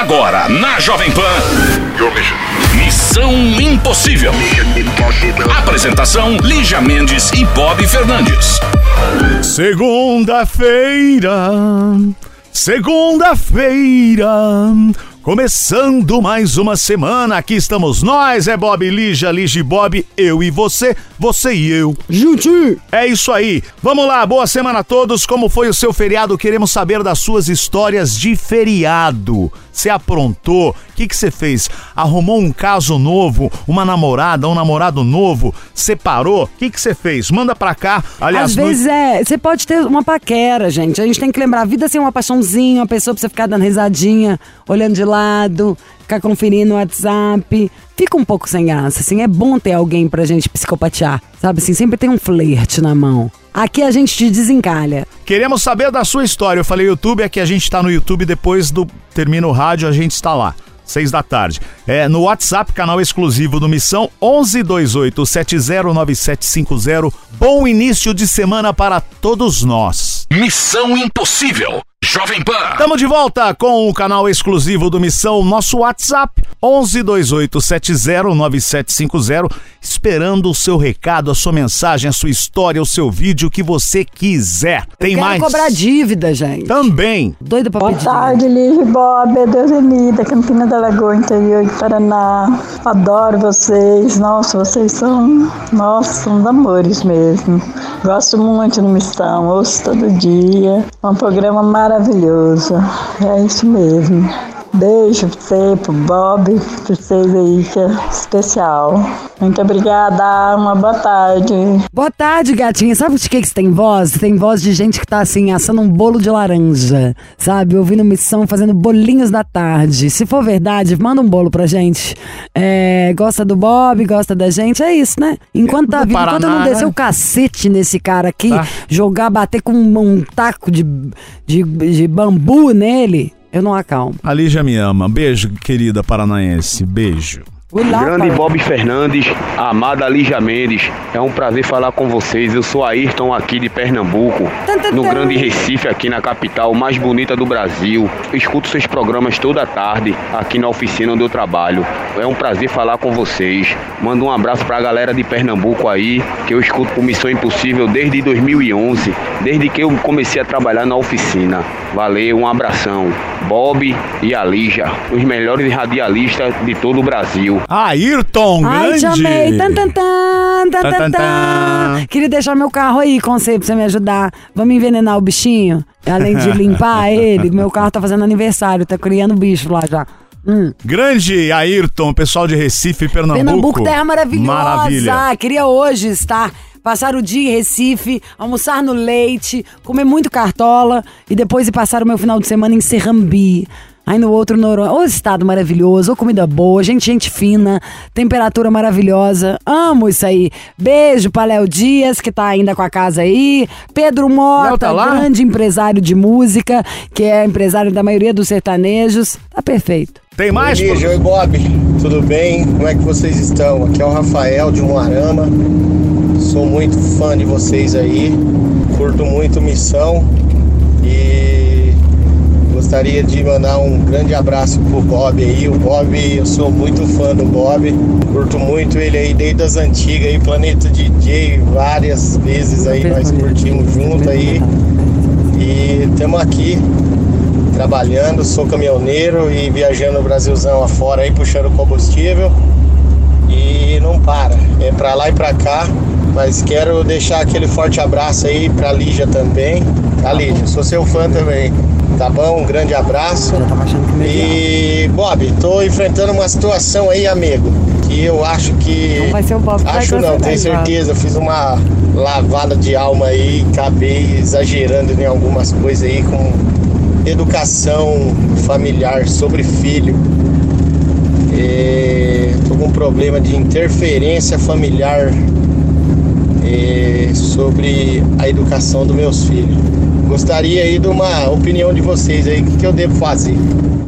Agora, na Jovem Pan. Missão Impossível. Apresentação: Lígia Mendes e Bob Fernandes. Segunda-feira, segunda-feira, começando mais uma semana. Aqui estamos nós, é Bob Lígia, Lígia e Bob, eu e você, você e eu. Juntinho. É isso aí. Vamos lá, boa semana a todos. Como foi o seu feriado? Queremos saber das suas histórias de feriado. Você aprontou? O que que você fez? Arrumou um caso novo? Uma namorada, um namorado novo? Separou? O que que você fez? Manda pra cá. Aliás, Às no- vezes é, você pode ter uma paquera, gente. A gente tem que lembrar, a vida sem uma paixãozinha, uma pessoa pra você ficar dando risadinha, olhando de lado, ficar conferindo o WhatsApp. Fica um pouco sem graça, assim. É bom ter alguém pra gente psicopatear, sabe assim? Sempre tem um flerte na mão. Aqui a gente te desencalha. Queremos saber da sua história. Eu falei YouTube, aqui a gente tá no YouTube, depois do termina o rádio, a gente está lá. Seis da tarde. É no WhatsApp, canal exclusivo do Missão 1128 709750. Bom início de semana para todos nós. Missão Impossível. Jovem Pan. Estamos de volta com o canal exclusivo do Missão, nosso WhatsApp 1128 709750, esperando o seu recado, a sua mensagem, a sua história, o seu vídeo, o que você quiser. Tem Quero mais? cobrar dívida, gente. Também. Doida pra Boa pedir. tarde, Liv Bob, é Deusenida, Campina da Lagoa, interior de Paraná. Adoro vocês, nossa, vocês são, nossa, são amores mesmo. Gosto muito do Missão, ouço todo dia. É um programa maravilhoso, é isso mesmo. Beijo pra você, pro Bob, pra vocês aí, que é especial. Muito obrigada, uma boa tarde. Boa tarde, gatinha. Sabe de que que você tem voz? Tem voz de gente que tá assim, assando um bolo de laranja, sabe? Ouvindo missão, fazendo bolinhos da tarde. Se for verdade, manda um bolo pra gente. É, gosta do Bob, gosta da gente, é isso, né? Enquanto tá Do vivo, enquanto eu não descer né? o cacete nesse cara aqui, Tá. jogar, bater com um, um taco de, de, de bambu nele, eu não acalmo. A Lígia me ama. Beijo, querida paranaense. Beijo. Grande. Bob Fernandes, amada Lígia Mendes, é um prazer falar com vocês. Eu sou Ayrton aqui de Pernambuco, no. Grande Recife, aqui na capital mais bonita do Brasil. Eu escuto seus programas toda tarde aqui na oficina onde eu trabalho. É um prazer falar com vocês. Mando um abraço pra galera de Pernambuco aí, que eu escuto com Missão Impossível desde 2011, desde que eu comecei a trabalhar na oficina. Valeu, um abração. Bob e a Lígia, os melhores radialistas de todo o Brasil. Ayrton, Ai, grande. te amei. Tan, tan, tan, tan, Tan, tan, tan. Queria deixar meu carro aí você pra você me ajudar. Vamos envenenar o bichinho? Além de limpar ele, meu carro tá fazendo aniversário, tá criando bicho lá já. Hum. Grande Ayrton, pessoal de Recife, Pernambuco. Pernambuco, terra maravilhosa. Maravilha. Queria hoje estar, passar o dia em Recife, almoçar no leite, comer muito cartola e depois ir passar o meu final de semana em Serrambi. Aí no outro Noronha. Ô estado maravilhoso, ô comida boa, gente, gente fina, temperatura maravilhosa. Amo isso aí. Beijo pra Léo Dias, que tá ainda com a casa aí. Pedro Mota, tá grande empresário de música, que é empresário da maioria dos sertanejos. Tá perfeito. Tem mais? Bom dia, oi Bob, tudo bem? Como é que vocês estão? Aqui é o Rafael de Moarama. Sou muito fã de vocês aí, curto muito Missão e gostaria de mandar um grande abraço pro Bob aí. O Bob, eu sou muito fã do Bob, curto muito ele aí desde as antigas aí, Planeta DJ, várias vezes aí nós curtimos junto aí e estamos aqui trabalhando, sou caminhoneiro e viajando o Brasilzão afora aí, puxando combustível. E não para, é pra lá e pra cá. Mas quero deixar aquele forte abraço aí pra Lígia também. Tá, Lígia? Sou seu fã também. Tá bom? Um grande abraço. E, Bob, tô enfrentando uma situação aí, amigo, que eu acho que. Não vai ser o Bob Acho não, tenho certeza. Fiz uma lavada de alma aí, acabei exagerando em algumas coisas aí com educação familiar sobre filho. É, tô com um problema de interferência familiar é, sobre a educação dos meus filhos. Gostaria aí de uma opinião de vocês aí, o que, que eu devo fazer?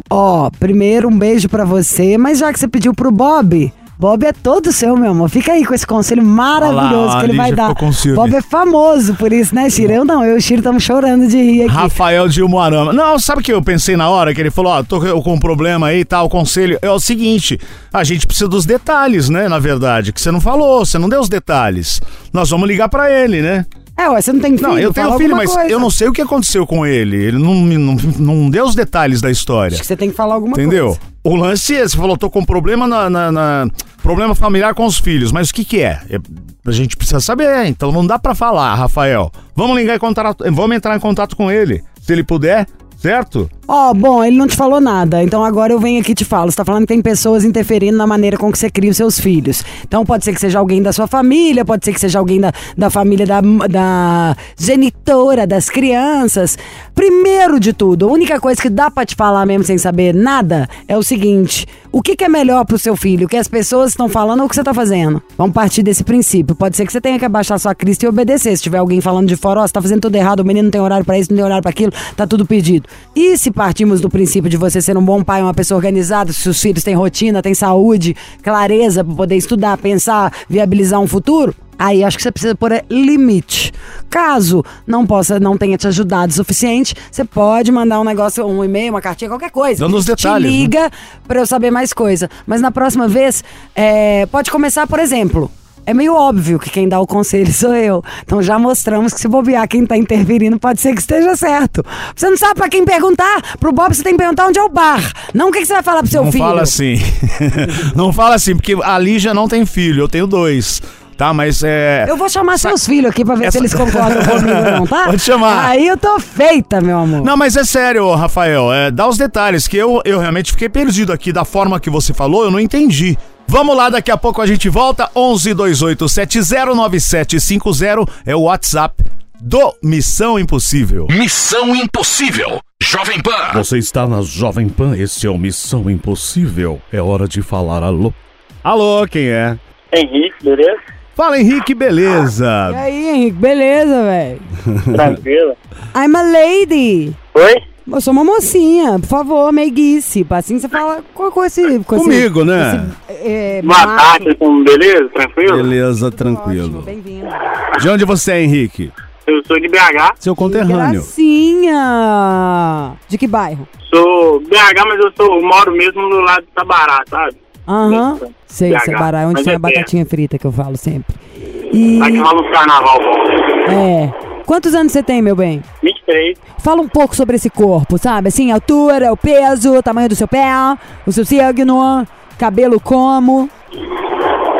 Ó, primeiro um beijo pra você, mas já que você pediu pro Bob, Bob é todo seu, meu amor. Fica aí com esse conselho maravilhoso lá, que ele vai dar. Bob é famoso por isso, né, Chiro? Eu não, eu e o Chiro estamos chorando de rir aqui. Rafael de Umuarama. Não, sabe o que eu pensei na hora que ele falou, ó, tô com um problema aí e tal, o conselho. É o seguinte, a gente precisa dos detalhes, né, na verdade, que você não falou, você não deu os detalhes. Nós vamos ligar pra ele, né? É, ué, você não tem filho? Não, eu tenho filho, mas coisa. eu não sei o que aconteceu com ele. Ele não, me- não, não deu os detalhes da história. Acho que você tem que falar alguma Entendeu? coisa. O lance é, você falou, tô com problema na, na- na- problema familiar com os filhos, mas o que que é? É- A gente precisa saber, então não dá pra falar, Rafael. Vamos ligar em contato, vamos entrar em contato com ele, se ele puder, certo? Ó, bom, ele não te falou nada, então agora eu venho aqui e te falo. Você tá falando que tem pessoas interferindo na maneira com que você cria os seus filhos. Então pode ser que seja alguém da sua família, pode ser que seja alguém da, da família da, da genitora das crianças. Primeiro de tudo, a única coisa que dá pra te falar mesmo sem saber nada é o seguinte: o que, que é melhor pro seu filho? O que as pessoas estão falando ou o que você tá fazendo? Vamos partir desse princípio. Pode ser que você tenha que abaixar sua crista e obedecer. Se tiver alguém falando de fora, ó, você tá fazendo tudo errado, o menino não tem horário pra isso, não tem horário pra aquilo, tá tudo pedido. E se partimos do princípio de você ser um bom pai, uma pessoa organizada, se os filhos têm rotina, têm saúde, clareza pra poder estudar, pensar, viabilizar um futuro, Aí acho que você precisa pôr limite. Caso não possa, não tenha te ajudado o suficiente, você pode mandar um negócio, um e-mail, uma cartinha, qualquer coisa. Dando os Te detalhes, né? liga pra eu saber mais coisa. Mas na próxima vez, é, pode começar, por exemplo. É meio óbvio que quem dá o conselho sou eu. Então já mostramos que se bobear quem tá interferindo pode ser que esteja certo. Você não sabe pra quem perguntar? Pro Bob você tem que perguntar onde é o bar. Não o que, que você vai falar pro seu não filho. fala assim. não fala assim, porque a Lígia não tem filho, eu tenho dois. Tá, mas é. Eu vou chamar Sa- seus filhos aqui pra ver Essa- se eles concordam comigo ou não, tá? Pode chamar. Aí eu tô feita, meu amor. Não, mas é sério, Rafael. É, dá os detalhes, que eu, eu realmente fiquei perdido aqui da forma que você falou, eu não entendi. Vamos lá, daqui a pouco a gente volta. 11 28 709750 é o WhatsApp do Missão Impossível. Missão Impossível. Jovem Pan. Você está na Jovem Pan, esse é o Missão Impossível. É hora de falar alô. Alô, quem é? Henrique, beleza? Fala, Henrique, E beleza? aí, Henrique, beleza, velho? Tranquilo. I'm a lady. Oi? Eu sou uma mocinha, por favor, meiguice. Assim você fala com, com esse. Com esse- Comigo, né? esse, é, Boa macho. tarde, como beleza? Tranquilo? Beleza, Ótimo, tranquilo. bem-vindo. De onde você é, Henrique? Eu sou de BH. Seu conterrâneo. Gracinha! De que bairro? Sou BH, mas eu sou, moro mesmo do lado de Tabará, sabe? Aham. Isso. Sei. Sabará, é onde tem é a batatinha frita que eu falo sempre. E. Aqui rola um carnaval bom. É. Quantos anos você tem, meu bem? 23. Fala um pouco sobre esse corpo, sabe? Assim, altura, o peso, o tamanho do seu pé, o seu signo, cabelo como.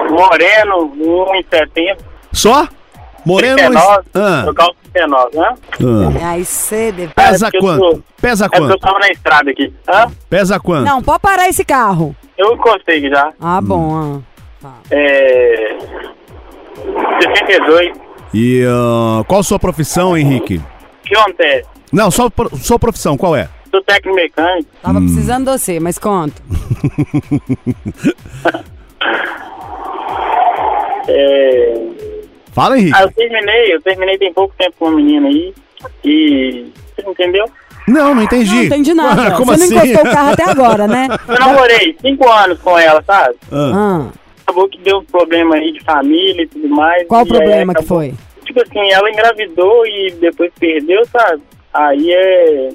Moreno, 1,70. Só? Moreno. 39. Ah, Eu calço 39, né? ah. Ai, cedo. Pesa É quanto? sou- Pesa É porque eu quanto? tava na estrada aqui. Hã? Pesa quanto? Não, pode parar esse carro. Eu encostei já. Ah, bom. ah. É. 62. E ah, qual sua profissão, Henrique? Que acontece? Não, só sua profissão, qual é? Sou técnico mecânico. Tava Hum. precisando de você, mas conta. É. Fala, Henrique. Ah, eu terminei, eu terminei tem pouco tempo com uma menina aí. E. Você entendeu? Não, não entendi. Não entendi nada. Como você assim? não encostou o carro até agora, né? Eu namorei cinco anos com ela, sabe? Ah, Ah, Acabou que deu um problema aí de família e tudo mais. qual o problema que acabou- foi? Tipo assim, ela engravidou e depois perdeu, sabe? Aí é.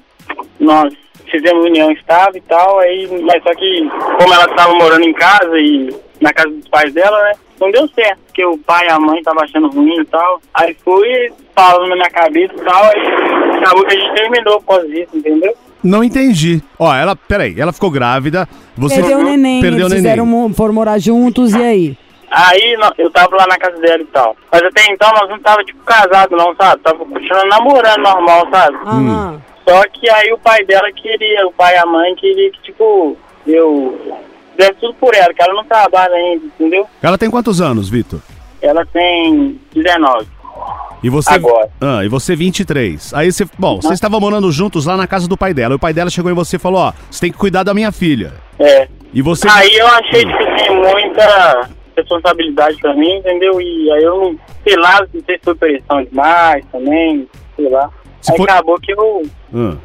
Nós fizemos união estável e tal, aí, mas só que como ela estava morando em casa e na casa dos pais dela, né? Não deu certo, porque o pai e a mãe estavam achando ruim e tal. Aí fui falando na minha cabeça e tal, aí acabou que a gente terminou por causa disso, entendeu? não entendi. Ó, ela, peraí, ela ficou grávida. Você Perdeu o neném, Perdeu o eles neném. fizeram, foram morar juntos, e aí? Aí eu tava lá na casa dela e tal. Mas até então nós não tava tipo casado não, sabe? Tava continuando namorando normal, sabe? Aham. Só que aí o pai dela queria, o pai e a mãe queria que, tipo, eu desse tudo por ela, que ela não trabalha ainda, entendeu? Ela tem quantos anos, Vitor? Ela tem 19. E você. Agora. Ah, e você 23. Aí você. Bom, vocês estavam morando juntos lá na casa do pai dela. E o pai dela chegou em você e falou: Ó, você tem que cuidar da minha filha. É. E você. Aí eu achei, tipo assim, muita responsabilidade pra mim, entendeu? E aí eu não, sei lá, não sei se foi pressão demais também, sei lá. Se aí foi- acabou que eu Ah.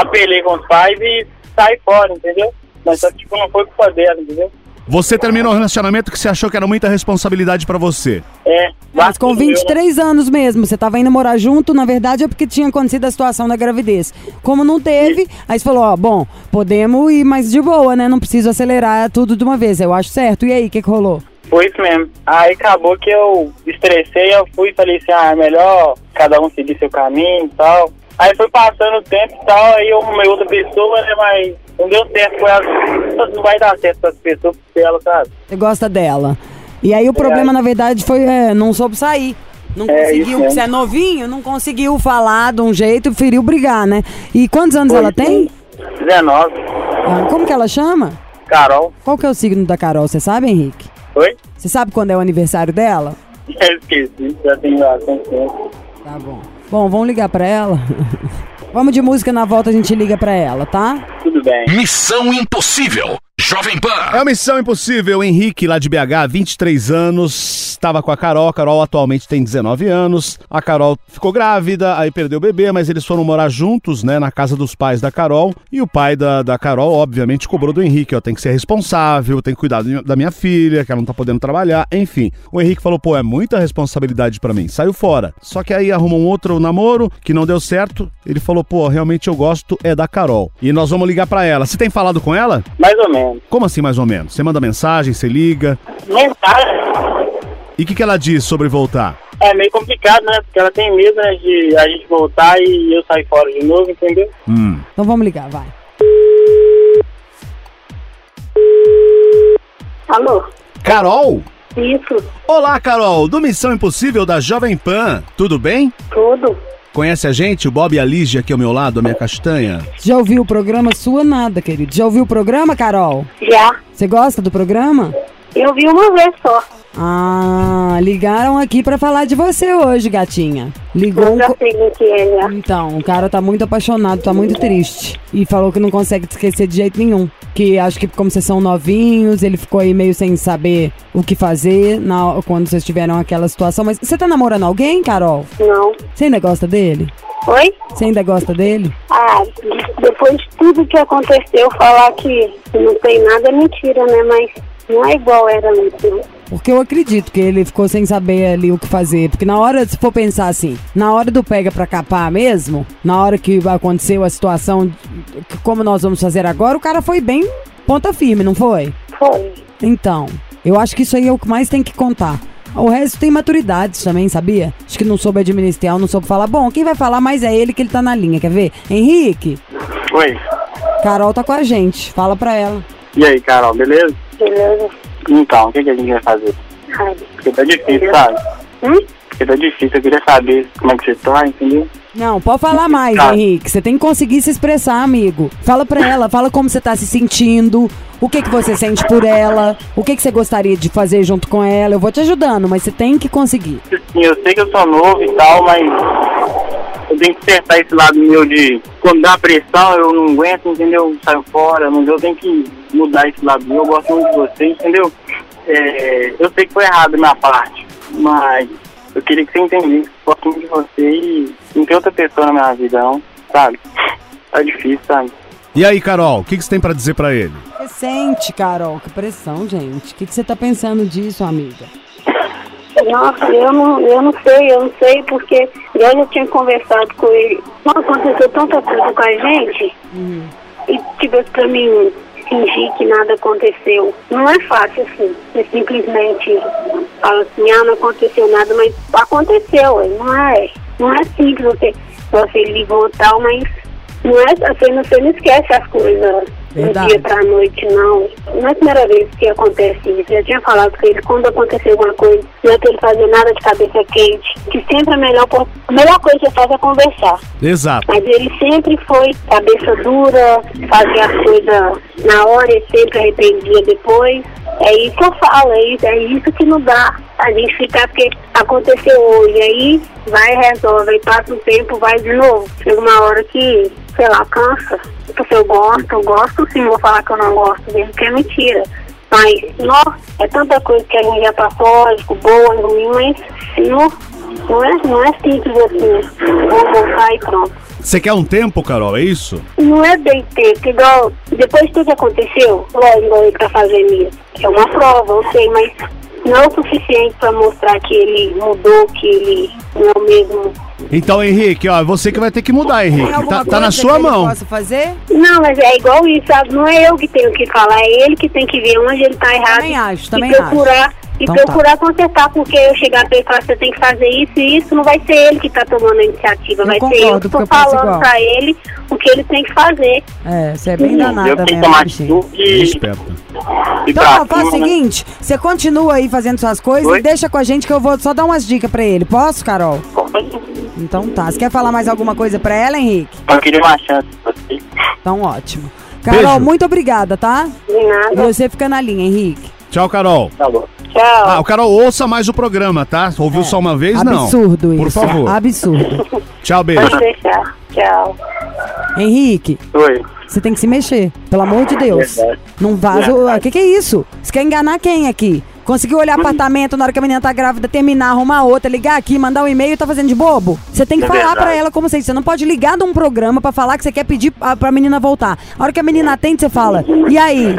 apelei com os pais e saí fora, entendeu? Mas só que, tipo, não foi culpa dela, entendeu? Você terminou um relacionamento que você achou que era muita responsabilidade pra você. É. Mas com bateu, né? 23 anos mesmo, você tava indo morar junto, na verdade é porque tinha acontecido a situação da gravidez. Como não teve, aí você falou, ó, bom, podemos ir mais de boa, né? Não preciso acelerar tudo de uma vez, eu acho certo. E aí, o que, que rolou? Foi isso mesmo. Aí acabou que eu estressei, eu fui e falei assim, ah, é melhor cada um seguir seu caminho e tal. Aí foi passando o tempo e tal, aí eu arrumei outra pessoa, né, mas não deu certo com ela. Não vai dar certo com essa pessoa porque ela, sabe? Você gosta dela. E aí o problema, na verdade, foi, é, não soube sair. Não É, conseguiu, porque você é novinho, não conseguiu falar de um jeito preferiu brigar, né? E quantos anos ela tem? 19. Ah, como que ela chama? Carol. Qual que é o signo da Carol, você sabe, Henrique? Oi? Você sabe quando é o aniversário dela? Eu esqueci, já tem bastante tempo. Tá bom. Bom, vamos ligar pra ela. vamos de música na volta, a gente liga pra ela, tá? Tudo bem. Missão Impossível. Jovem Pan. É uma missão impossível. Henrique, lá de BH, 23 anos, estava com a Carol. A Carol atualmente tem 19 anos. A Carol ficou grávida, aí perdeu o bebê, mas eles foram morar juntos, né, na casa dos pais da Carol. E o pai da, da Carol, obviamente, cobrou do Henrique: ó, tem que ser responsável, tem que cuidar da minha filha, que ela não tá podendo trabalhar. Enfim, o Henrique falou: pô, é muita responsabilidade pra mim. Saiu fora. Só que aí arrumou um outro namoro que não deu certo. Ele falou: pô, realmente eu gosto é da Carol. E nós vamos ligar pra ela. Você tem falado com ela? Mais ou menos. Como assim, mais ou menos? Você manda mensagem, você liga. Mensagem E o que, que ela diz sobre voltar? é meio complicado, né? Porque ela tem medo né, de a gente voltar e eu sair fora de novo, entendeu? Hum. Então vamos ligar, vai. Alô? Carol? Isso, Olá, Carol, do Missão Impossível da Jovem Pan. Tudo bem? tudo. Conhece a gente? O Bob e a Lígia aqui ao meu lado, a minha castanha. Já ouviu o programa Sua Nada, querido? Já ouviu o programa, Carol? Já. Você gosta do programa? Eu vi uma vez só. Ah, ligaram aqui pra falar de você hoje, gatinha. Ligou Eu um. Então, o cara tá muito apaixonado, tá muito triste. E falou que não consegue te esquecer de jeito nenhum. Que acho que como vocês são novinhos, ele ficou aí meio sem saber o que fazer na, quando vocês tiveram aquela situação. Mas você tá namorando alguém, Carol? Não. Você ainda gosta dele? Oi? Você ainda gosta dele? Ah, depois de tudo que aconteceu, falar que não tem nada é mentira, né? Mas não é igual era não. Porque eu acredito que ele ficou sem saber ali o que fazer. Porque na hora, se for pensar assim, na hora do pega pra capar mesmo, na hora que aconteceu a situação, que- como nós vamos fazer agora, o cara foi bem ponta firme, não foi? Foi. Então, eu acho que isso aí é o que mais tem que contar. O resto tem maturidade também, sabia? Acho que não soube administrar, não soube falar. Bom, quem vai falar mais é ele que ele tá na linha, quer ver? Henrique, Oi. Carol tá com a gente, fala pra ela. E aí, Carol, beleza? Beleza? Então, o que, que a gente vai fazer? Ai. Porque tá difícil, sabe? Hum? Porque tá difícil, eu queria saber como é que você tá, entendeu? Não, pode falar mais, Tá. Henrique. Você tem que conseguir se expressar, amigo. Fala pra ela, fala como você tá se sentindo, o que que você sente por ela, o que que você gostaria de fazer junto com ela. Eu vou te ajudando, mas você tem que conseguir. Assim, eu sei que eu sou novo e tal, mas eu tenho que acertar esse lado meu de quando dá pressão eu não aguento, entendeu? Eu saio fora, mas eu tenho que mudar esse lado meu, eu gosto muito de você, entendeu? É, eu sei que foi errado minha parte, mas eu queria que você entendesse que eu gosto muito de você e não tem outra pessoa na minha vida não, sabe? Tá difícil, sabe? E aí, Carol, o que, que você tem pra dizer pra ele? Você sente, Carol, que pressão, gente. O que que você tá pensando disso, amiga? Nossa, eu não, eu não sei, eu não sei, porque eu já tinha conversado com ele. Não aconteceu tanta coisa com a gente, e tivesse pra mim fingir que nada aconteceu. Não é fácil assim. Você simplesmente fala assim, ah, não aconteceu nada, mas aconteceu, não é. Não é simples você, você ligou e tal, mas não é assim, você não esquece as coisas do Verdade. dia pra noite, não. Não é a primeira vez que acontece isso. Eu já tinha falado com ele, quando acontecer alguma coisa, não é pra ele fazer nada de cabeça quente, que sempre a melhor, a melhor coisa que você faz é conversar. Exato. Mas ele sempre foi cabeça dura, fazia as coisas na hora e sempre arrependia depois. É isso que eu falo, é isso, é isso que não dá a gente ficar, porque aconteceu hoje, aí vai resolve, aí passa um tempo, vai de novo. Chega uma hora que, sei lá, cansa. Porque eu gosto, eu gosto sim, vou falar que eu não gosto dele, porque é mentira. Mas, nossa, é tanta coisa que a gente já passou, lógico, boa ruim, mas não, não, é, não é simples assim, vou voltar e pronto. Você quer um tempo, Carol, é isso? Não é bem tempo, igual depois de tudo que aconteceu, lógico, ele tá fazendo isso. É uma prova, eu sei, mas não é o suficiente para mostrar que ele mudou, que ele não é o mesmo. Então, Henrique, ó, você que vai ter que mudar, Tem Henrique. alguma Tá, tá na sua mão. possa fazer? Não, mas é igual isso, sabe? Não é eu que tenho que falar, é ele que tem que ver onde ele tá errado. Também acho, e também procurar, E Então tá. procurar consertar, porque eu chegar pra ele e falar, você tem que fazer isso e isso, não vai ser ele que tá tomando a iniciativa, Eu vai ser eu concordo, que eu penso falando igual. pra ele o que ele tem que fazer. É, você é bem eu danada tenho que mesmo, tomar bichinho. atitude e, Esperto. e Então, ó, faz o né? seguinte, você continua aí fazendo suas coisas Oi? e deixa com a gente que eu vou só dar umas dicas pra ele. Posso, Carol? Então tá. Você quer falar mais alguma coisa pra ela, Henrique? Eu queria uma chance pra você. Então ótimo. Carol, Beijo. muito obrigada, tá? De E nada. você fica na linha, Henrique. Tchau, Carol. Tá bom. Tchau. Ah, o Carol, ouça mais o programa, tá? Ouviu só uma vez? Não. É. Absurdo isso. Por favor. Absurdo. Tchau, beijo. Pode deixar. Tchau. Henrique, Oi. você tem que se mexer. Pelo amor de Deus. Verdade. Não vaza. o- Verdade. O que, que é isso? Você quer enganar quem aqui? Conseguiu olhar apartamento na hora que a menina tá grávida, terminar, arrumar outra, ligar aqui, mandar um e-mail e tá fazendo de bobo? Você tem que É falar pra ela como você Você não pode ligar num programa pra falar que você quer pedir a- pra menina voltar. A hora que a menina atende, você fala, e aí?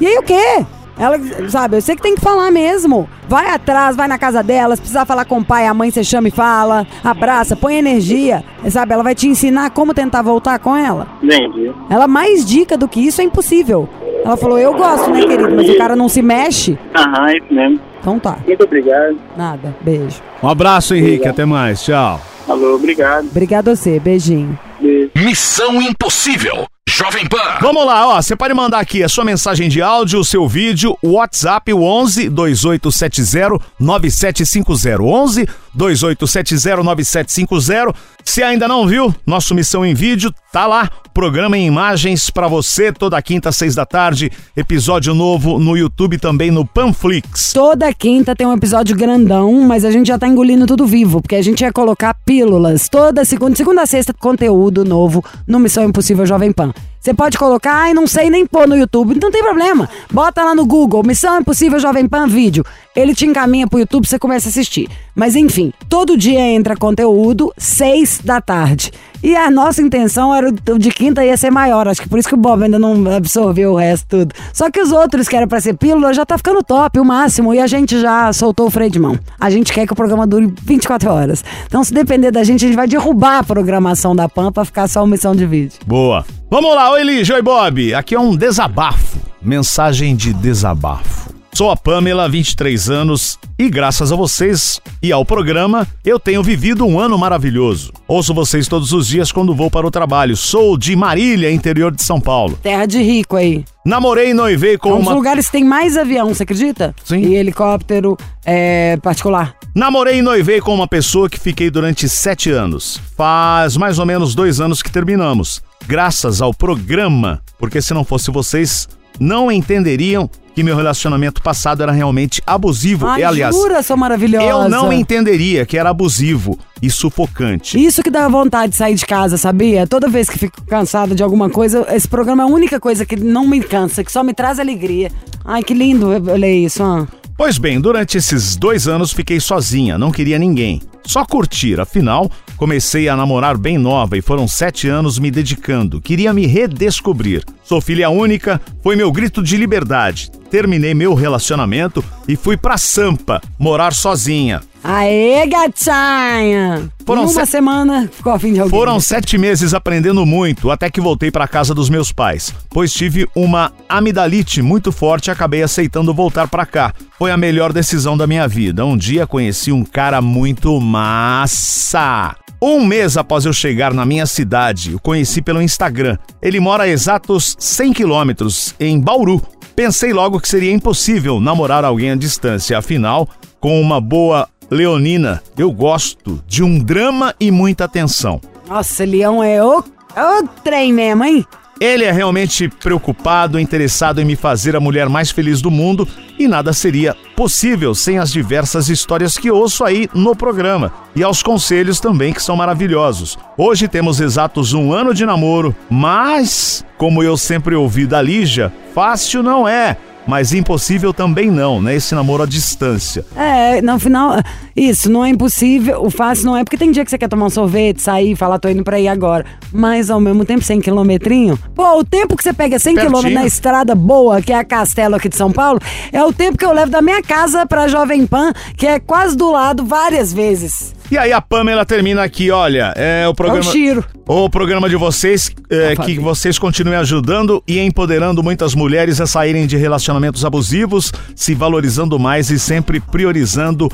E aí o quê? Ela, sabe, eu sei que tem que falar mesmo. Vai atrás, vai na casa dela, se precisar falar com o pai, a mãe, você chama e fala, abraça, põe energia, sabe? Ela vai te ensinar como tentar voltar com ela. Entendi. Ela mais dica do que isso é impossível. Ela falou, eu gosto, né, querido? Mas o cara não se mexe. Aham, isso mesmo. Então tá. Muito obrigado. Nada. Beijo. Um abraço, Henrique. Até mais. Tchau. Alô, obrigado. Obrigado a você. Beijinho. Beijo. Missão Impossível. Jovem Pan. Vamos lá, ó. Você pode mandar aqui a sua mensagem de áudio, o seu vídeo, o WhatsApp, o 11 2870 9750. 11 2870 9750. Se ainda não viu, nosso Missão em Vídeo tá lá. Programa em imagens pra você toda quinta, seis da tarde. Episódio novo no YouTube também no Panflix. Toda quinta tem um episódio grandão, mas a gente já tá engolindo tudo vivo, porque a gente ia colocar pílulas. Toda segunda, segunda a sexta, conteúdo novo no Missão Impossível Jovem Pan. Você pode colocar, ai, não sei nem pôr no YouTube, não tem problema. Bota lá no Google, Missão Impossível Jovem Pan Vídeo. Ele te encaminha pro YouTube, você começa a assistir. Mas enfim, todo dia entra conteúdo, seis da tarde. E a nossa intenção era o de quinta ia ser maior, acho que por isso que o Bob ainda não absorveu o resto tudo. Só que os outros que era pra ser pílula já tá ficando top, o máximo, e a gente já soltou o freio de mão. A gente quer que o programa dure 24 horas. Então se depender da gente, a gente vai derrubar a programação da PAN pra ficar só uma missão de vídeo. Boa. Vamos lá, oi Lígia, oi Bob. Aqui é um desabafo. Mensagem de desabafo. Sou a Pamela, 23 anos, e graças a vocês e ao programa, eu tenho vivido um ano maravilhoso. Ouço vocês todos os dias quando vou para o trabalho. Sou de Marília, interior de São Paulo. Terra de rico aí. Namorei e noivei É com um dos uma. lugares que tem mais avião, você acredita? Sim. E helicóptero é, particular. Namorei e noivei com uma pessoa que fiquei durante sete anos. Faz mais ou menos dois anos que terminamos. Graças ao programa, porque se não fosse vocês, não entenderiam que meu relacionamento passado era realmente abusivo. Ai, e, aliás, jura, sou maravilhosa. eu não entenderia que era abusivo e sufocante. Isso que dá vontade de sair de casa, sabia? Toda vez que fico cansada de alguma coisa, esse programa é a única coisa que não me cansa, que só me traz alegria. Ai, que lindo eu ler isso, ó. Pois bem, durante esses dois anos fiquei sozinha, não queria ninguém. Só curtir, afinal, comecei a namorar bem nova e foram sete anos me dedicando. Queria me redescobrir. Sou filha única, foi meu grito de liberdade. Terminei meu relacionamento e fui pra Sampa, morar sozinha. Aê, gatinha! Foram uma se- semana ficou a fim de alguém. Foram sete meses aprendendo muito, até que voltei para casa dos meus pais, pois tive uma amidalite muito forte e acabei aceitando voltar para cá. Foi a melhor decisão da minha vida. Um dia conheci um cara muito massa. Um mês após eu chegar na minha cidade, o conheci pelo Instagram. Ele mora a exatos 100 quilômetros, em Bauru. Pensei logo que seria impossível namorar alguém à distância, afinal, com uma boa leonina, eu gosto de um drama e muita atenção. Nossa, Leão é o, é o trem mesmo, hein? Ele é realmente preocupado, interessado em me fazer a mulher mais feliz do mundo e nada seria possível sem as diversas histórias que ouço aí no programa e aos conselhos também que são maravilhosos. Hoje temos exatos um ano de namoro, mas, como eu sempre ouvi da Lígia, fácil não é. Mas impossível também não, né? Esse namoro à distância. É, no final, isso, não é impossível. O fácil não é porque tem dia que você quer tomar um sorvete, sair, falar, tô indo pra ir agora. Mas ao mesmo tempo, 100 quilometrinho. Pô, o tempo que você pega 100 Pertinho. quilômetros na estrada boa, que é a Castelo aqui de São Paulo, é o tempo que eu levo da minha casa pra Jovem Pan, que é quase do lado, várias vezes. E aí a Pamela termina aqui, olha, é o programa... É Chiro. O programa de vocês, é, Tá que vocês continuem ajudando e empoderando muitas mulheres a saírem de relacionamentos abusivos, se valorizando mais e sempre priorizando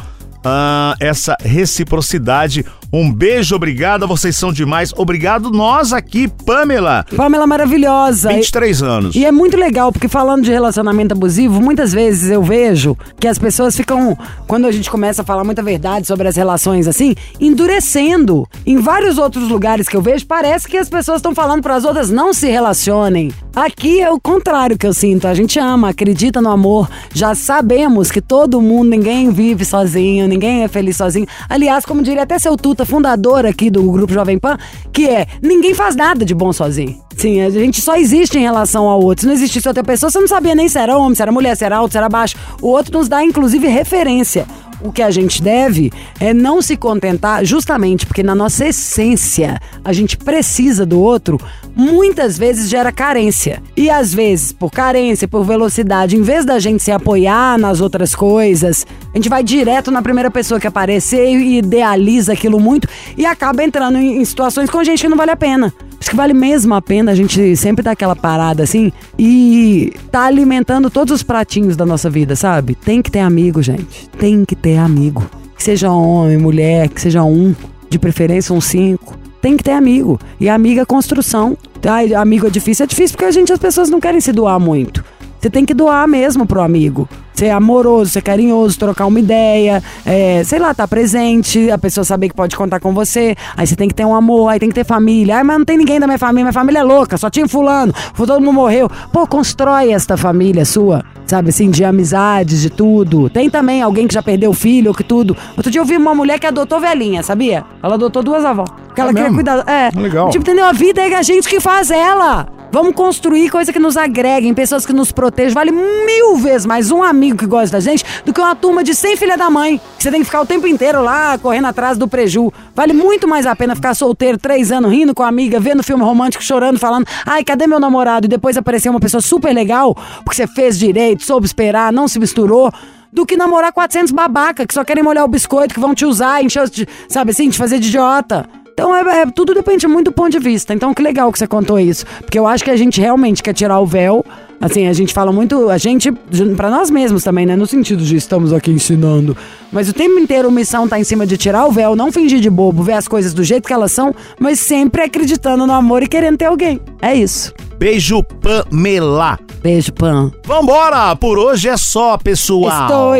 ah, essa reciprocidade. Um beijo, obrigado, vocês são demais. Obrigado nós aqui, Pamela. Pamela maravilhosa. 23 anos. E é muito legal, porque falando de relacionamento abusivo, muitas vezes eu vejo que as pessoas ficam, quando a gente começa a falar muita verdade sobre as relações assim, endurecendo. Em vários outros lugares que eu vejo, parece que as pessoas estão falando para as outras não se relacionem. Aqui é o contrário que eu sinto. A gente ama, acredita no amor. Já sabemos que todo mundo, ninguém vive sozinho, ninguém é feliz sozinho. Aliás, como diria até seu Tuta, fundador aqui do Grupo Jovem Pan, que é: ninguém faz nada de bom sozinho. Sim, a gente só existe em relação ao outro. Se não existisse outra pessoa, você não sabia nem se era homem, se era mulher, se era alto, se era baixo. O outro nos dá, inclusive, referência. O que a gente deve é não se contentar, justamente porque na nossa essência a gente precisa do outro, muitas vezes gera carência. E às vezes, por carência, por velocidade, em vez da gente se apoiar nas outras coisas, a gente vai direto na primeira pessoa que aparecer e idealiza aquilo muito e acaba entrando em situações com gente que não vale a pena. Isso que vale mesmo a pena a gente sempre dar aquela parada assim e tá alimentando todos os pratinhos da nossa vida, sabe? Tem que ter amigo, gente. Tem que ter amigo. Que seja homem, mulher, que seja um, de preferência um cinco. Tem que ter amigo. E amiga é construção. Ai, amigo é difícil, é difícil porque a gente, as pessoas não querem se doar muito. Você tem que doar mesmo pro amigo. Ser amoroso, ser carinhoso, trocar uma ideia, é, sei lá, tá presente, a pessoa saber que pode contar com você. Aí você tem que ter um amor, aí tem que ter família. Ai, mas não tem ninguém da minha família, minha família é louca, só tinha fulano, todo mundo morreu. Pô, constrói esta família sua, sabe assim, de amizades, de tudo. Tem também alguém que já perdeu o filho, que tudo. Outro dia eu vi uma mulher que adotou velhinha, sabia? Ela adotou duas avós. Porque ela É queria mesmo? cuidar. É. Legal. Tipo, entendeu? A vida é a gente que faz ela. Vamos construir coisa que nos agreguem, pessoas que nos protejam. Vale mil vezes mais um amigo que gosta da gente do que uma turma de 100 filha da mãe. Que você tem que ficar o tempo inteiro lá correndo atrás do preju. Vale muito mais a pena ficar solteiro três anos, rindo com a amiga, vendo filme romântico, chorando, falando: ai, cadê meu namorado? E depois aparecer uma pessoa super legal, porque você fez direito, soube esperar, não se misturou. Do que namorar 400 babaca que só querem molhar o biscoito, que vão te usar, encher, de, sabe assim, te fazer de idiota. Então, é, é- tudo depende muito do ponto de vista. Então, que legal que você contou isso. Porque eu acho que a gente realmente quer tirar o véu. Assim, a gente fala muito, a gente, pra nós mesmos também, né? No sentido de estamos aqui ensinando. Mas o tempo inteiro a missão tá em cima de tirar o véu, não fingir de bobo, ver as coisas do jeito que elas são, mas sempre acreditando no amor e querendo ter alguém. É isso. Beijo, Pamela. Beijo, Pan. Vambora! Por hoje é só, pessoal. Estou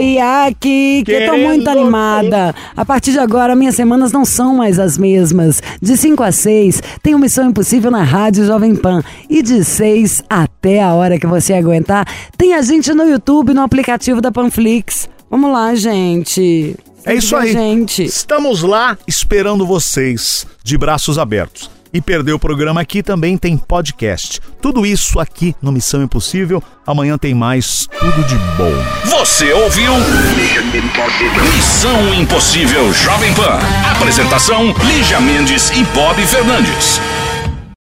aqui, que eu tô Querendo muito animada. A partir de agora, minhas semanas não são mais as mesmas. De 5 a 6, tem o Missão Impossível na Rádio Jovem Pan. E de 6 até a hora que você aguentar, tem a gente no YouTube, no aplicativo da Panflix. Vamos lá, gente. É isso aí. Gente. Estamos lá esperando vocês, de braços abertos. E perder o programa aqui também tem podcast. Tudo isso aqui no Missão Impossível. Amanhã tem mais tudo de bom. Você ouviu? Missão Impossível Jovem Pan. Apresentação: Lígia Mendes e Bob Fernandes.